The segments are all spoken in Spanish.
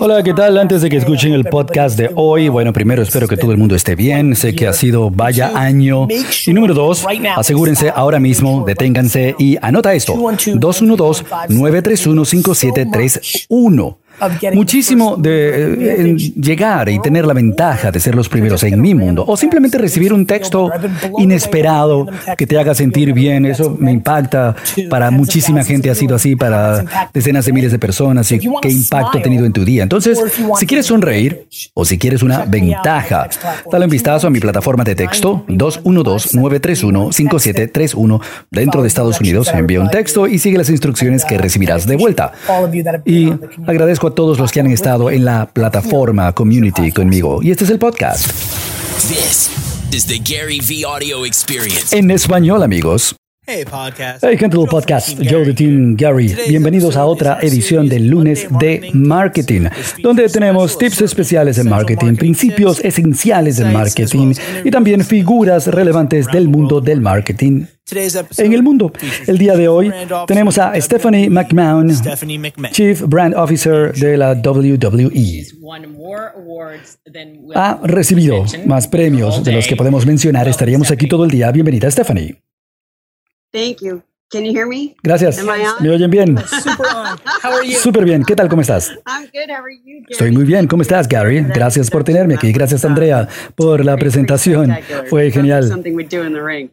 Hola, ¿qué tal? Antes de que escuchen el podcast de hoy, bueno, primero espero que todo el mundo esté bien. Sé que ha sido vaya año. Y número dos, asegúrense ahora mismo, deténganse y anota esto: 212-931-5731 muchísimo de eh, llegar y tener la ventaja de ser los primeros en mi mundo o simplemente recibir un texto inesperado que te haga sentir bien. Eso me impacta. Para muchísima gente ha sido así, para decenas de miles de personas. Y qué impacto ha tenido en tu día. Entonces, si quieres sonreír o si quieres una ventaja, dale un vistazo a mi plataforma de texto 212-931-5731 dentro de Estados Unidos. Envía un texto y sigue las instrucciones que recibirás de vuelta. Y agradezco a todos los que han estado en la plataforma community conmigo. Y este es el podcast. En español, amigos. Hey, podcast. Hey, gente del podcast, Joe de Team Gary. Bienvenidos a otra edición del lunes de marketing, donde tenemos tips especiales en marketing, principios esenciales del marketing y también figuras relevantes del mundo del marketing en el mundo. El día de hoy tenemos a Stephanie McMahon, Chief Brand Officer de la WWE. Ha recibido más premios de los que podemos mencionar. Estaríamos aquí todo el día. Bienvenida, Stephanie. Thank you. Can you hear me? Gracias. ¿Me oyen bien? Súper bien. ¿Qué tal? ¿Cómo estás? Estoy muy bien. ¿Cómo estás, Gary? Gracias por tenerme aquí. Gracias, Andrea, por la presentación. Fue genial.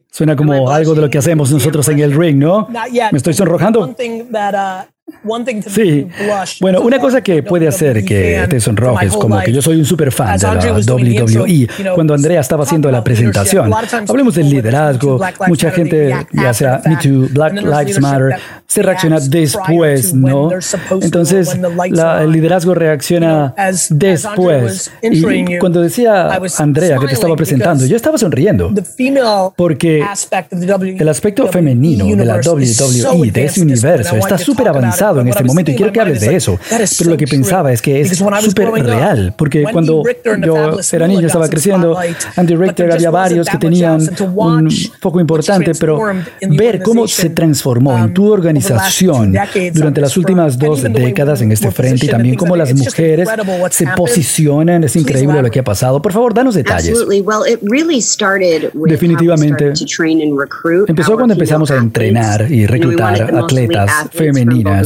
Suena como algo de lo que hacemos nosotros en el ring, ¿no? ¿Me estoy sonrojando? Sí, bueno, una cosa que puede hacer que te sonrojes, como que yo soy un super fan de la WWE, cuando Andrea estaba haciendo la presentación, hablemos del liderazgo, mucha gente, ya sea Me Too, Black Lives Matter, se reacciona después, ¿no? Entonces, el liderazgo reacciona después. Y cuando decía Andrea que te estaba presentando, yo estaba sonriendo, porque el aspecto femenino de la WWE, de ese universo, está súper avanzado en este momento y quiero que hables de eso. Pero lo que pensaba es que es súper real, porque cuando yo era niño, estaba creciendo, Andy Richter había varios que tenían un foco importante, pero ver cómo se transformó en tu organización durante las últimas dos décadas en este frente y también cómo las mujeres se posicionan, es increíble lo que ha pasado. Por favor, danos detalles. Definitivamente. Empezó cuando empezamos a entrenar y reclutar atletas femeninas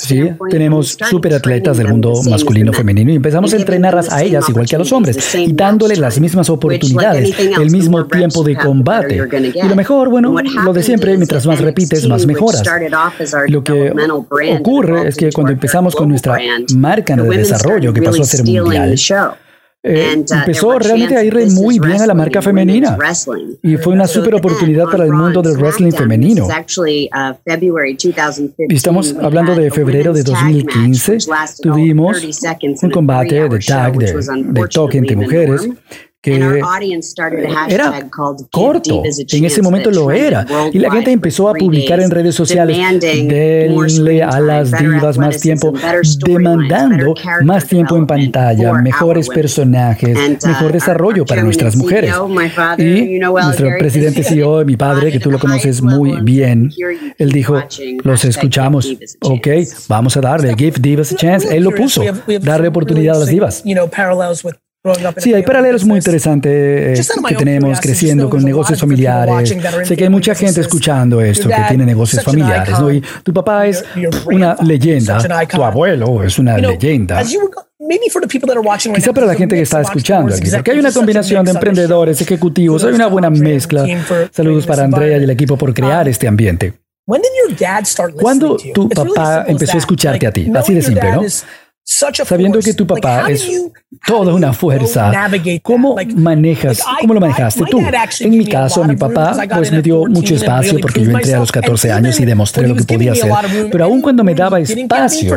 Sí, tenemos superatletas del mundo masculino femenino y empezamos a entrenarlas a ellas igual que a los hombres y dándoles las mismas oportunidades, el mismo tiempo de combate. Y lo mejor, bueno, lo de siempre, mientras más repites, más mejoras. Lo que ocurre es que cuando empezamos con nuestra marca de desarrollo, que pasó a ser mundial, eh, uh, empezó realmente a ir muy bien a la marca femenina. y fue una super oportunidad para el mundo del wrestling femenino. Uh, estamos hablando de febrero de 2015. Tuvimos un combate de tag, de, de toque entre mujeres que era corto, en ese momento lo era, y la gente empezó a publicar en redes sociales, denle a las divas más tiempo, demandando más tiempo en pantalla, mejores personajes, uh, mejor desarrollo para nuestras mujeres. Y nuestro presidente CEO, mi padre, que tú lo conoces muy bien, él dijo, los escuchamos, ok, vamos a darle, give divas a chance, él lo puso, darle oportunidad a las divas. Sí, hay paralelos muy interesantes eh, que tenemos creciendo con negocios familiares. Sé que hay mucha gente escuchando esto que tiene negocios familiares, ¿no? Y tu papá es una leyenda, tu abuelo es una leyenda. Quizá para la gente que está escuchando aquí, porque hay una combinación de emprendedores, ejecutivos, hay una buena mezcla. Saludos para Andrea y el equipo por crear um, este ambiente. ¿Cuándo tu papá empezó a escucharte a ti? Así de simple, ¿no? Sabiendo que tu papá es toda una fuerza, ¿cómo manejas, cómo lo manejaste tú? En mi caso, mi papá pues me dio mucho espacio porque yo entré a los 14 años y demostré lo que podía hacer, pero aún cuando me daba espacio,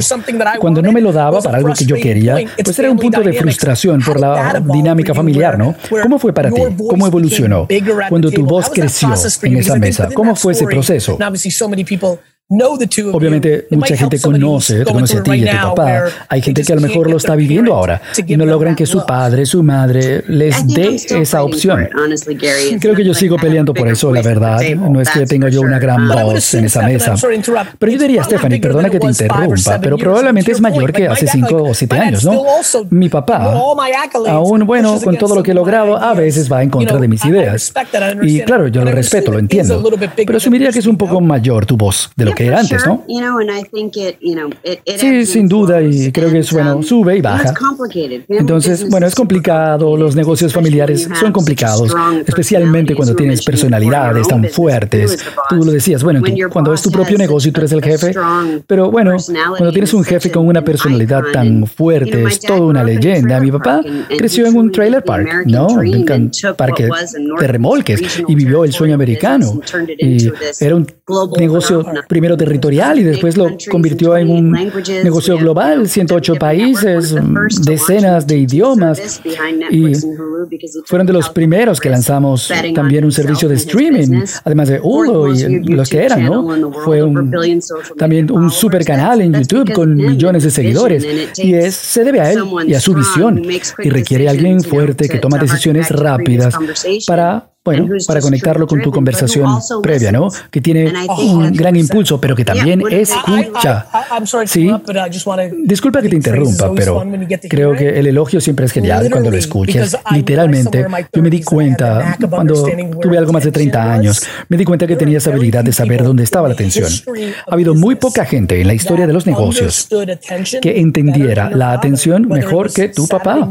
cuando no me lo daba para algo que yo quería, pues era un punto de frustración por la dinámica familiar, ¿no? ¿Cómo fue para ti? ¿Cómo evolucionó? Cuando tu voz creció en esa mesa, ¿cómo fue ese proceso? Obviamente mucha gente conoce, te conoce a ti y a tu papá. Hay gente que a lo mejor lo está viviendo ahora y no logran que su padre, su madre les dé esa opción. Creo que yo sigo peleando por eso, la verdad. No es que tenga yo una gran voz en esa mesa. Pero yo diría, Stephanie, perdona que te interrumpa, pero probablemente es mayor que hace cinco o siete años, ¿no? Mi papá, aún bueno, con todo lo que he logrado, a veces va en contra de mis ideas. Y claro, yo lo respeto, lo entiendo. Pero asumiría que es un poco mayor tu voz de lo que era antes, ¿no? Sí, sin duda, y creo que es bueno, sube y baja. Entonces, bueno, es complicado, los negocios familiares son complicados, especialmente cuando tienes personalidades tan fuertes. Tú lo decías, bueno, cuando es tu propio negocio y tú eres el jefe, pero bueno, cuando tienes un jefe con una personalidad tan fuerte, es toda una leyenda. Mi papá creció en un trailer park, ¿no? Un parque de remolques y vivió el sueño americano. Y era un negocio primero territorial y después lo convirtió en un negocio global, 108 países, decenas de idiomas. Y fueron de los primeros que lanzamos también un servicio de streaming, además de Hulu y los que eran, ¿no? Fue un, también un super canal en YouTube con millones de seguidores. y es, se debe a él y a su visión y requiere alguien fuerte que toma decisiones rápidas para bueno, para conectarlo con tu conversación previa, ¿no? Que tiene un gran impulso, pero que también escucha. Sí. Disculpa que te interrumpa, pero creo que el elogio siempre es genial cuando lo escuchas. Literalmente, yo me di cuenta cuando tuve algo más de 30 años, me di cuenta que tenía esa habilidad de saber dónde estaba la atención. Ha habido muy poca gente en la historia de los negocios que entendiera la atención mejor que tu papá.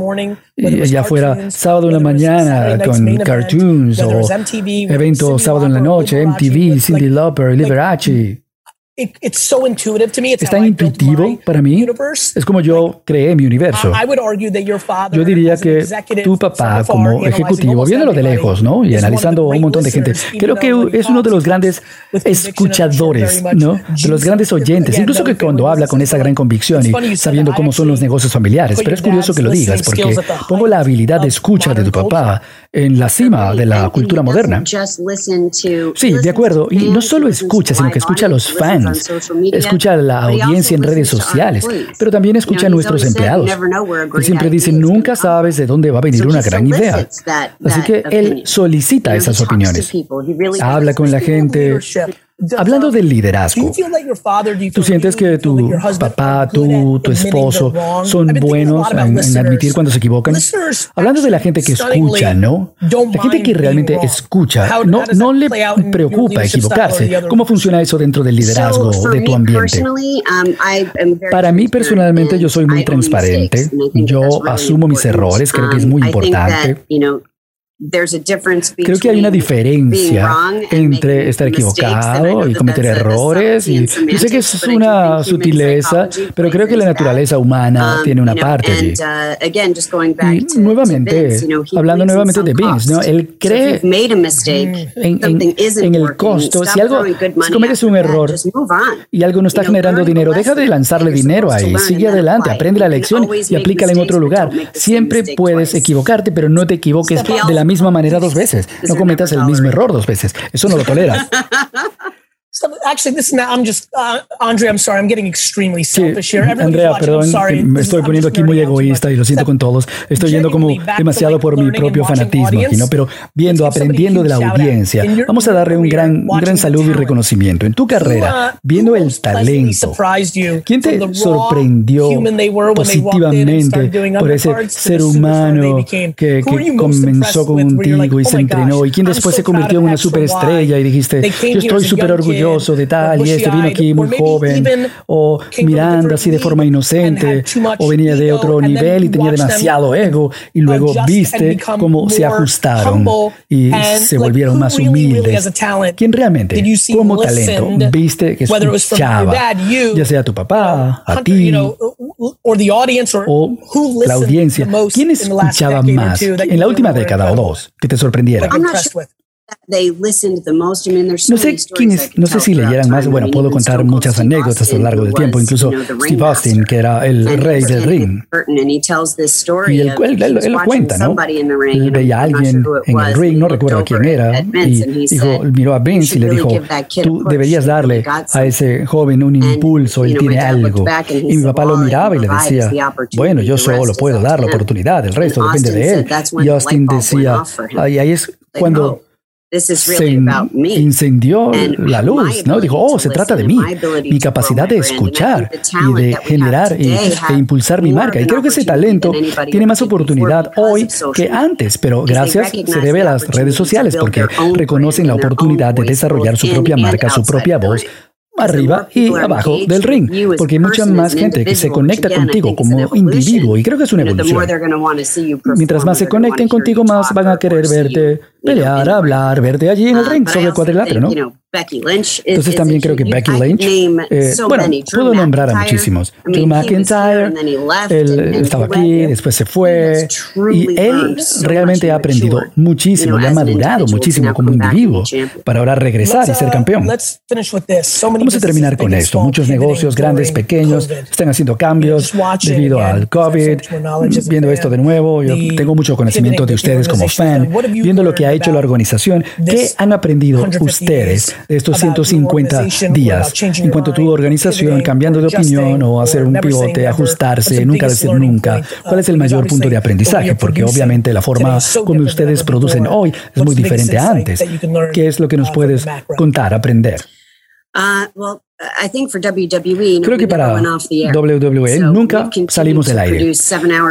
Ya fuera sábado en la mañana con cartoons o eventos sábado en la noche, MTV, Cindy Lauper, Liberace. Es tan intuitivo para mí. Es como yo creé mi universo. Yo diría que tu papá como ejecutivo, viéndolo de lejos, ¿no? Y analizando un montón de gente, creo que es uno de los grandes escuchadores, ¿no? De los grandes oyentes, incluso que cuando habla con esa gran convicción y sabiendo cómo son los negocios familiares. Pero es curioso que lo digas porque pongo la habilidad de escucha de tu papá en la cima de la cultura moderna. Sí, de acuerdo. Y no solo escucha, sino que escucha a los fans escucha a la audiencia en redes sociales, pero también escucha a nuestros empleados. Él siempre dice, nunca sabes de dónde va a venir una gran idea. Así que él solicita esas opiniones. Habla con la gente, Hablando del liderazgo, ¿tú sientes que tu papá, tú, tu esposo son buenos en, admitir cuando se equivocan? Hablando de la gente que escucha, ¿no? La gente que realmente escucha, no, no le preocupa equivocarse. ¿Cómo funciona eso dentro del liderazgo de tu ambiente? Um, Para mí personalmente yo soy muy transparente. Yo asumo mis errores, creo que es muy um, importante. Creo que hay una diferencia entre estar equivocado y cometer errores. Y yo sé que es una sutileza, pero creo que la naturaleza humana um, tiene una parte allí. Uh, y nuevamente, hablando nuevamente de Vince, ¿no? él cree en, el costo. Si algo, si cometes un error y algo no está generando dinero, deja de lanzarle dinero ahí. Sigue adelante, aprende la lección y aplícala en otro lugar. Siempre puedes equivocarte, pero no te equivoques de la misma manera dos veces. No cometas el mismo error dos veces. Eso no lo toleras. actually, this now I'm just uh, Andre. I'm sorry. I'm getting extremely selfish here. Andrea, perdón, me estoy poniendo aquí muy egoísta y lo siento con todos. Estoy yendo como demasiado por mi propio fanatismo aquí, ¿no? Pero viendo, aprendiendo de la audiencia, vamos a darle un gran, un gran saludo y reconocimiento en tu carrera, viendo el talento. ¿Quién te sorprendió positivamente por ese ser humano que, que comenzó contigo y se entrenó y quien después se convirtió en una superestrella y dijiste, yo estoy súper orgulloso de tal, y este vino aquí muy joven, o mirando así de forma inocente, o venía de otro nivel y tenía demasiado ego, y luego viste cómo se ajustaron y se volvieron más humildes. ¿Quién realmente, como talento, viste que escuchaba, ya sea tu papá, a ti, o la audiencia, ¿quién escuchaba más en la última década o dos que te sorprendiera? No sé quiénes, no sé si leyeran más, bueno, puedo contar muchas anécdotas a lo largo del tiempo, incluso Steve Austin, que era el rey del ring. Y él, él, lo cuenta, ¿no? Él veía a alguien en el ring, no recuerdo quién era, y dijo, miró a Vince y le dijo, tú deberías darle a ese joven un impulso, él tiene algo. Y mi papá lo miraba y le decía, bueno, yo solo puedo dar la oportunidad, el resto depende de él. Y Austin decía, ahí es cuando se incendió la luz, ¿no? Dijo, oh, se trata de mí, mi capacidad de escuchar y de generar e, impulsar mi marca. Y creo que ese talento tiene más oportunidad hoy que antes, pero gracias se debe a las redes sociales porque reconocen la oportunidad de desarrollar su propia marca, su propia voz, arriba y abajo del ring, porque hay mucha más gente que se conecta contigo como individuo y creo que es una evolución. Mientras más se conecten contigo, más van a querer verte pelear, hablar, verte allí en el ring sobre el cuadrilátero, ¿no? Entonces también creo que Becky Lynch, eh, bueno, puedo nombrar a muchísimos. Drew McIntyre, él estaba aquí, después se fue, y él realmente ha aprendido muchísimo y ha madurado muchísimo como individuo para ahora regresar y ser uh, campeón. Vamos a terminar con esto. Muchos negocios, grandes, pequeños, están haciendo cambios debido al COVID. Viendo esto de nuevo, yo tengo mucho conocimiento de ustedes como fan, viendo lo que ha hecho la organización. ¿Qué han aprendido ustedes de estos 150 días en cuanto a tu organización, cambiando de opinión o hacer un pivote, ajustarse, nunca decir nunca? ¿Cuál es el mayor punto de aprendizaje? Porque obviamente la forma como ustedes producen hoy es muy diferente a antes. ¿Qué es lo que nos puedes contar, aprender? Uh, WWE, Creo que para WWE nunca salimos del aire.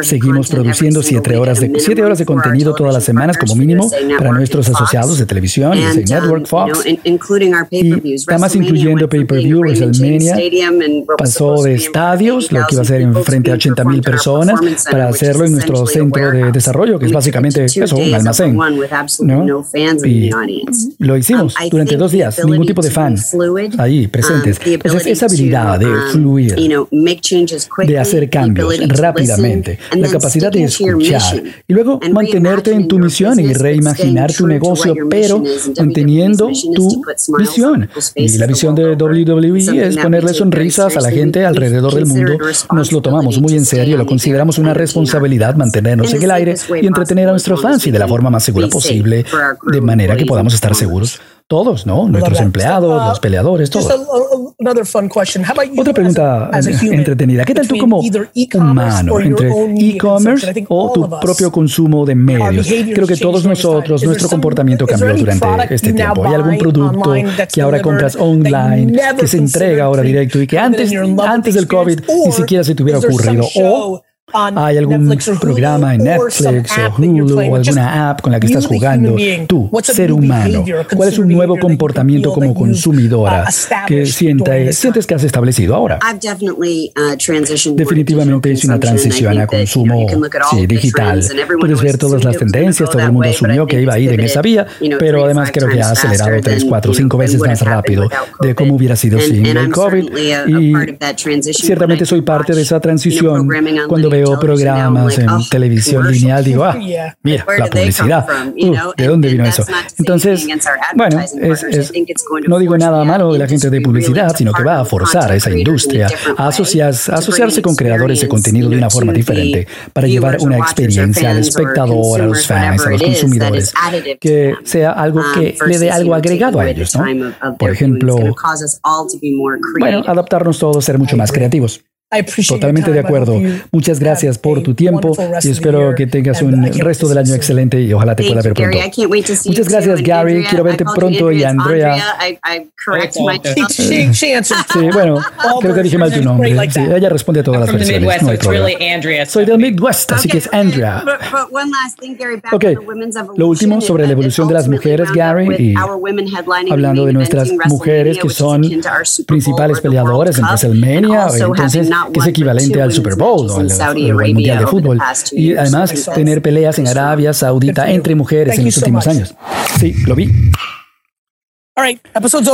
Seguimos produciendo siete horas, de, siete horas de contenido todas las semanas como mínimo para nuestros asociados de televisión, um, Network, Fox, y además incluyendo pay-per-view, WrestleMania, pasó de estadios, lo que iba a ser en frente a 80 mil personas, para hacerlo en nuestro centro de desarrollo, que es básicamente eso, un almacén. Y lo hicimos um, durante dos días, ningún tipo de fan ahí presentes. Entonces, esa habilidad de um, fluir, de hacer cambios rápidamente, la capacidad de escuchar y luego mantenerte en tu misión y reimaginar tu negocio, pero manteniendo tu visión. Y la visión de WWE es ponerle sonrisas a la gente alrededor del mundo. Nos lo tomamos muy en serio, lo consideramos una responsabilidad mantenernos en el aire y entretener a nuestros fans y de la forma más segura posible, de manera que podamos estar seguros todos, ¿no? Nuestros empleados, los peleadores, todos. Otra pregunta entretenida. ¿Qué tal tú como humano entre e-commerce o tu propio consumo de medios? Creo que todos nosotros, nuestro comportamiento cambió durante este tiempo. ¿Hay algún producto que ahora compras online, que se entrega ahora directo y que antes, antes del COVID ni siquiera se te hubiera ocurrido? O ¿Hay algún programa en Netflix o Hulu o alguna app con la que estás jugando? Tú, ser humano, ¿cuál es un nuevo comportamiento como consumidora que sientes que has establecido ahora? Uh, Definitivamente es una transición a consumo digital. Puedes ver todas las tendencias, todo el mundo asumió que iba a ir en esa vía, pero además creo que ha acelerado tres, cuatro, cinco veces más rápido de cómo hubiera sido sin el COVID. Y ciertamente soy parte de esa transición cuando veo veo programas en televisión lineal, digo, ah, mira, la publicidad. Uh, ¿De dónde vino eso? Entonces, bueno, es, no digo nada malo de la gente de publicidad, sino que va a forzar a esa industria a, asociarse, a asociarse con creadores de contenido de una forma diferente para llevar una experiencia al espectador, a los fans, a los consumidores, que sea algo que um, le dé algo agregado a ellos, ¿no? Por ejemplo, bueno, adaptarnos todos, ser mucho más creativos. Totalmente de acuerdo. Muchas gracias por tu tiempo y espero que tengas un resto del año excelente y ojalá te pueda ver pronto. Muchas gracias, Gary. Quiero verte pronto y Andrea. Sí, bueno, creo que dije mal tu nombre. Sí, ella responde a todas las versiones. No hay problema. Soy del Midwest, así que es Andrea. Ok, lo último sobre la evolución de las mujeres, Gary, y hablando de nuestras mujeres que son principales peleadoras en WrestleMania, entonces que es equivalente al Super Bowl o al, Mundial de Fútbol. Y además tener peleas en Arabia Saudita entre mujeres en los últimos años. Sí, lo vi.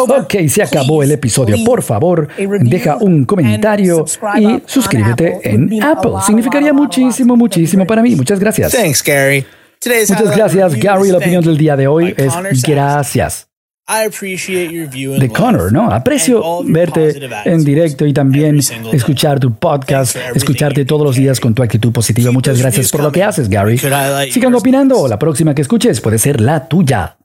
Ok, se acabó el episodio. Por favor, deja un comentario y suscríbete en Apple. Significaría muchísimo, muchísimo para mí. Muchas gracias. Thanks, Gary. Muchas gracias, Gary. La opinión del día de hoy es gracias. De Connor, ¿no? Aprecio verte en directo y también escuchar tu podcast, escucharte todos los días con tu actitud positiva. Muchas gracias por lo que haces, Gary. Sigan opinando. La próxima que escuches puede ser la tuya.